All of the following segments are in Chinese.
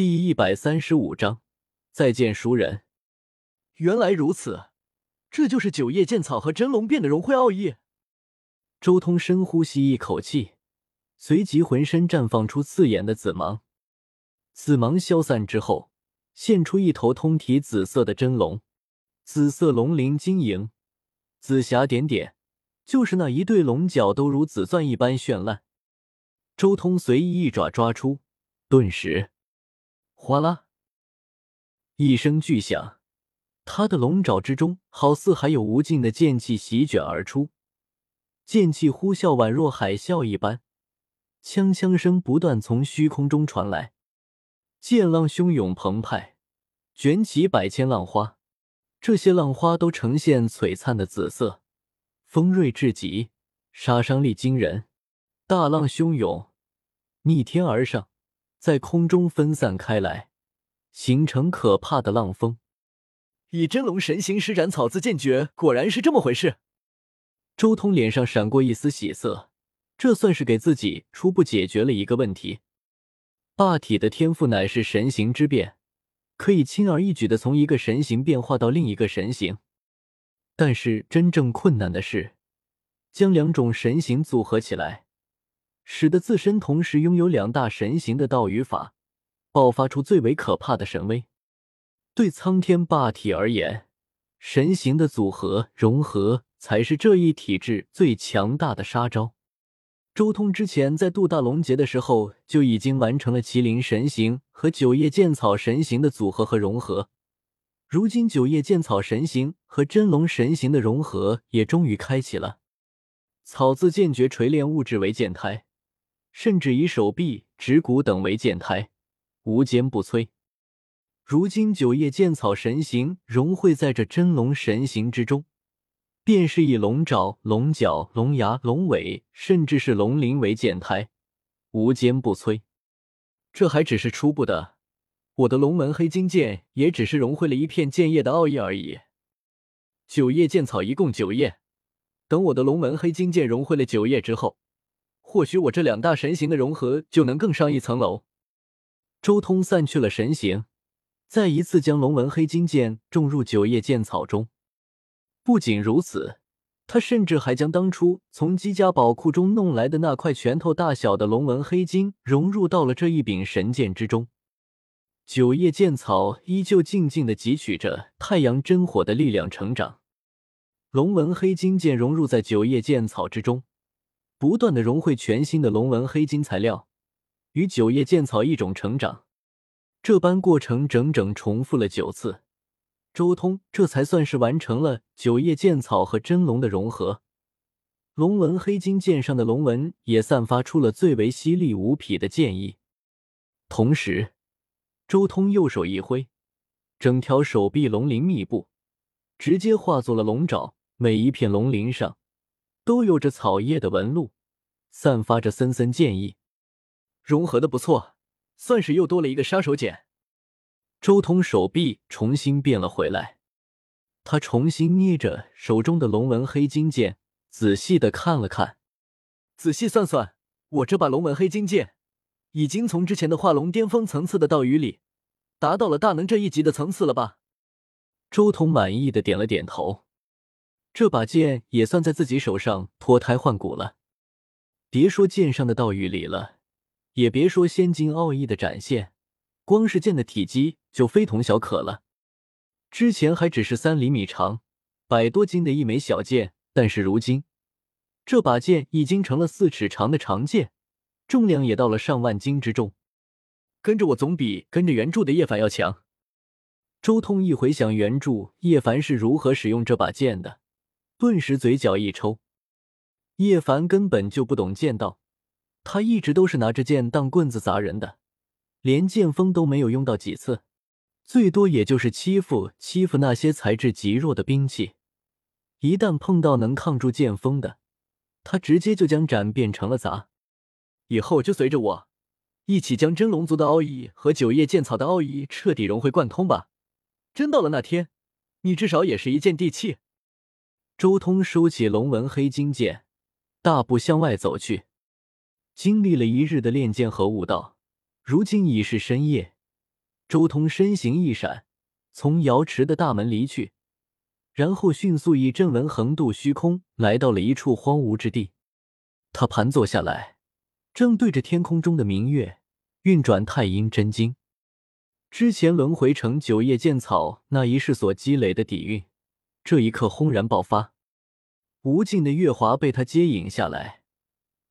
第一百三十五章，再见熟人。原来如此，这就是九叶剑草和真龙变的融会奥义。周通深呼吸一口气，随即浑身绽放出刺眼的紫芒。紫芒消散之后，现出一头通体紫色的真龙，紫色龙鳞晶莹，紫霞点点，就是那一对龙角都如紫钻一般绚烂。周通随意一爪抓出，顿时，哗啦一声巨响。他的龙爪之中，好似还有无尽的剑气席卷而出，剑气呼啸，宛若海啸一般，锵锵声不断从虚空中传来，剑浪汹涌澎湃，卷起百千浪花。这些浪花都呈现璀璨的紫色，锋锐至极，杀伤力惊人。大浪汹涌，逆天而上，在空中分散开来，形成可怕的浪峰。以真龙神形施展草字剑诀，果然是这么回事。周通脸上闪过一丝喜色，这算是给自己初步解决了一个问题。霸体的天赋乃是神形之变，可以轻而易举的从一个神形变化到另一个神形。但是真正困难的是，将两种神形组合起来，使得自身同时拥有两大神形的道与法，爆发出最为可怕的神威。对苍天霸体而言，神形的组合融合才是这一体质最强大的杀招。周通之前在渡大龙劫的时候就已经完成了麒麟神形和九叶剑草神形的组合和融合，如今九叶剑草神形和真龙神形的融合也终于开启了。草字剑诀锤炼物质为剑胎，甚至以手臂、指骨等为剑胎，无坚不摧。如今九叶剑草神形融汇在这真龙神形之中，便是以龙爪、龙角、龙牙、龙尾，甚至是龙鳞为剑胎，无坚不摧。这还只是初步的，我的龙门黑金剑也只是融汇了一片剑叶的奥义而已。九叶剑草一共九叶，等我的龙门黑金剑融汇了九叶之后，或许我这两大神形的融合就能更上一层楼。周通散去了神形。再一次将龙纹黑金剑种入九叶剑草中。不仅如此，他甚至还将当初从姬家宝库中弄来的那块拳头大小的龙纹黑金融入到了这一柄神剑之中。九叶剑草依旧静静的汲取着太阳真火的力量成长。龙纹黑金剑融入在九叶剑草之中，不断的融汇全新的龙纹黑金材料，与九叶剑草一种成长。这般过程整整重复了九次，周通这才算是完成了九叶剑草和真龙的融合。龙纹黑金剑上的龙纹也散发出了最为犀利无匹的剑意。同时，周通右手一挥，整条手臂龙鳞密布，直接化作了龙爪。每一片龙鳞上都有着草叶的纹路，散发着森森剑意。融合的不错。算是又多了一个杀手锏。周通手臂重新变了回来，他重新捏着手中的龙纹黑金剑，仔细的看了看。仔细算算，我这把龙纹黑金剑，已经从之前的化龙巅峰层次的道语里，达到了大能这一级的层次了吧？周通满意的点了点头。这把剑也算在自己手上脱胎换骨了。别说剑上的道与理了。也别说仙金奥义的展现，光是剑的体积就非同小可了。之前还只是三厘米长、百多斤的一枚小剑，但是如今这把剑已经成了四尺长的长剑，重量也到了上万斤之重。跟着我总比跟着原著的叶凡要强。周通一回想原著叶凡是如何使用这把剑的，顿时嘴角一抽。叶凡根本就不懂剑道。他一直都是拿着剑当棍子砸人的，连剑锋都没有用到几次，最多也就是欺负欺负那些材质极弱的兵器。一旦碰到能抗住剑锋的，他直接就将斩变成了砸。以后就随着我，一起将真龙族的奥义和九叶剑草的奥义彻底融会贯通吧。真到了那天，你至少也是一剑地气。周通收起龙纹黑金剑，大步向外走去。经历了一日的练剑和悟道，如今已是深夜，周通身形一闪，从瑶池的大门离去，然后迅速以阵纹横渡虚空，来到了一处荒芜之地。他盘坐下来，正对着天空中的明月运转太阴真经。之前轮回成九叶剑草那一世所积累的底蕴，这一刻轰然爆发。无尽的月华被他接引下来，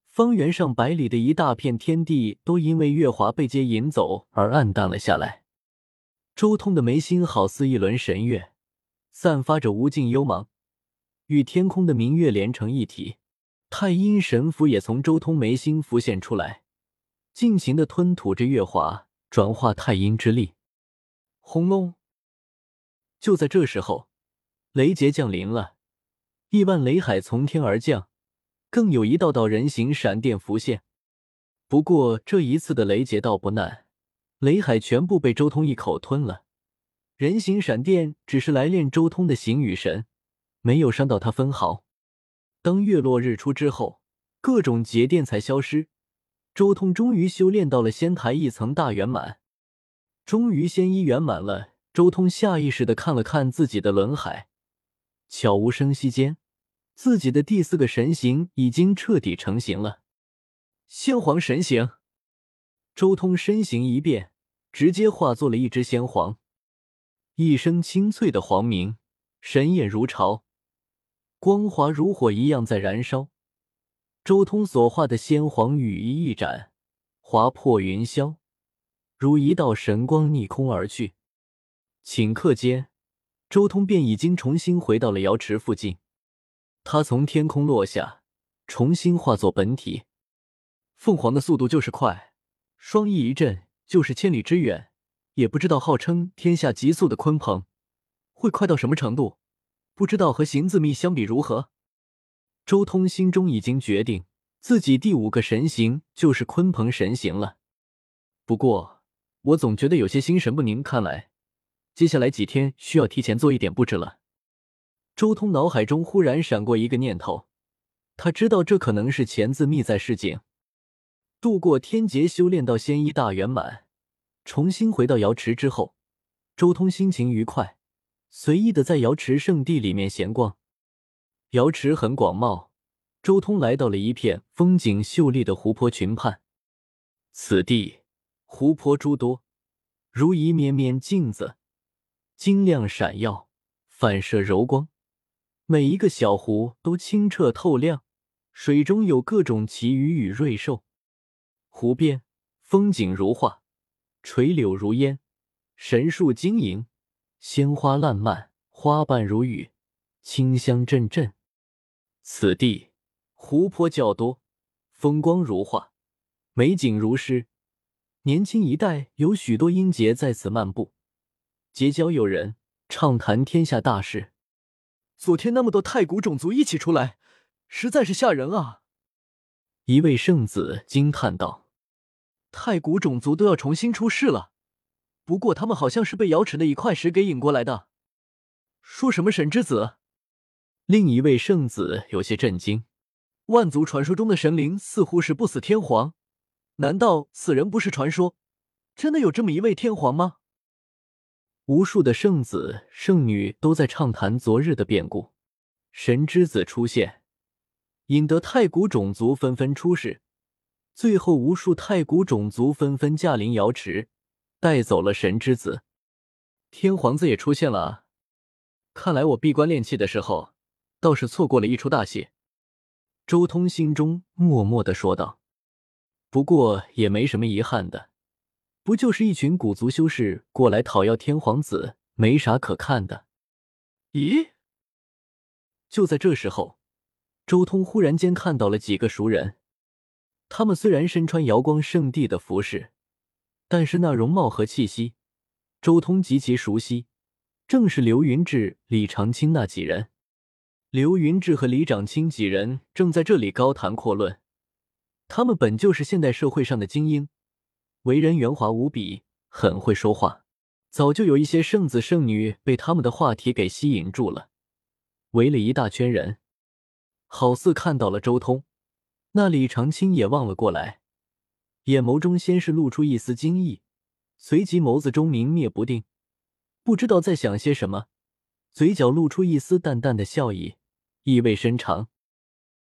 方圆上百里的一大片天地都因为月华被接引走而暗淡了下来。周通的眉心好似一轮神月，散发着无尽幽芒，与天空的明月连成一体。太阴神符也从周通眉心浮现出来，尽情的吞吐着月华。转化太阴之力，轰隆！就在这时候，雷劫降临了，亿万雷海从天而降，更有一道道人形闪电浮现。不过这一次的雷劫倒不难，雷海全部被周通一口吞了。人形闪电只是来练周通的形与神，没有伤到他分毫。当月落日出之后，各种劫电才消失。周通终于修炼到了仙台一层大圆满，终于仙一圆满了。周通下意识的看了看自己的轮海，悄无声息间，自己的第四个神形已经彻底成型了——先皇神形。周通身形一变，直接化作了一只仙皇，一声清脆的黄鸣，神焰如潮，光华如火一样在燃烧。周通所化的仙皇羽翼一展，划破云霄，如一道神光逆空而去。顷刻间，周通便已经重新回到了瑶池附近。他从天空落下，重新化作本体。凤凰的速度就是快，双翼一震就是千里之远。也不知道号称天下极速的鲲鹏会快到什么程度，不知道和行字秘相比如何。周通心中已经决定，自己第五个神形就是鲲鹏神形了。不过，我总觉得有些心神不宁，看来接下来几天需要提前做一点布置了。周通脑海中忽然闪过一个念头，他知道这可能是钱字密在示警。度过天劫，修炼到仙医大圆满，重新回到瑶池之后，周通心情愉快，随意的在瑶池圣地里面闲逛。瑶池很广袤，周通来到了一片风景秀丽的湖泊群畔。此地湖泊诸多，如一面面镜子，晶亮闪耀，反射柔光。每一个小湖都清澈透亮，水中有各种奇鱼与瑞兽。湖边风景如画，垂柳如烟，神树晶莹，鲜花烂漫，花瓣如雨，清香阵阵。此地湖泊较多，风光如画，美景如诗。年轻一代有许多英杰在此漫步，结交友人，畅谈天下大事。昨天那么多太古种族一起出来，实在是吓人啊！一位圣子惊叹道：“太古种族都要重新出世了，不过他们好像是被瑶池的一块石给引过来的。说什么神之子？”另一位圣子有些震惊：“万族传说中的神灵似乎是不死天皇，难道此人不是传说？真的有这么一位天皇吗？”无数的圣子圣女都在畅谈昨日的变故。神之子出现，引得太古种族纷纷出世，最后无数太古种族纷纷驾临瑶池，带走了神之子。天皇子也出现了！看来我闭关练气的时候。倒是错过了一出大戏，周通心中默默的说道。不过也没什么遗憾的，不就是一群古族修士过来讨要天皇子，没啥可看的。咦？就在这时候，周通忽然间看到了几个熟人。他们虽然身穿瑶光圣地的服饰，但是那容貌和气息，周通极其熟悉，正是刘云志、李长青那几人。刘云志和李长青几人正在这里高谈阔论，他们本就是现代社会上的精英，为人圆滑无比，很会说话。早就有一些圣子圣女被他们的话题给吸引住了，围了一大圈人，好似看到了周通。那李长青也望了过来，眼眸中先是露出一丝惊异，随即眸子中明灭不定，不知道在想些什么，嘴角露出一丝淡淡的笑意，意味深长。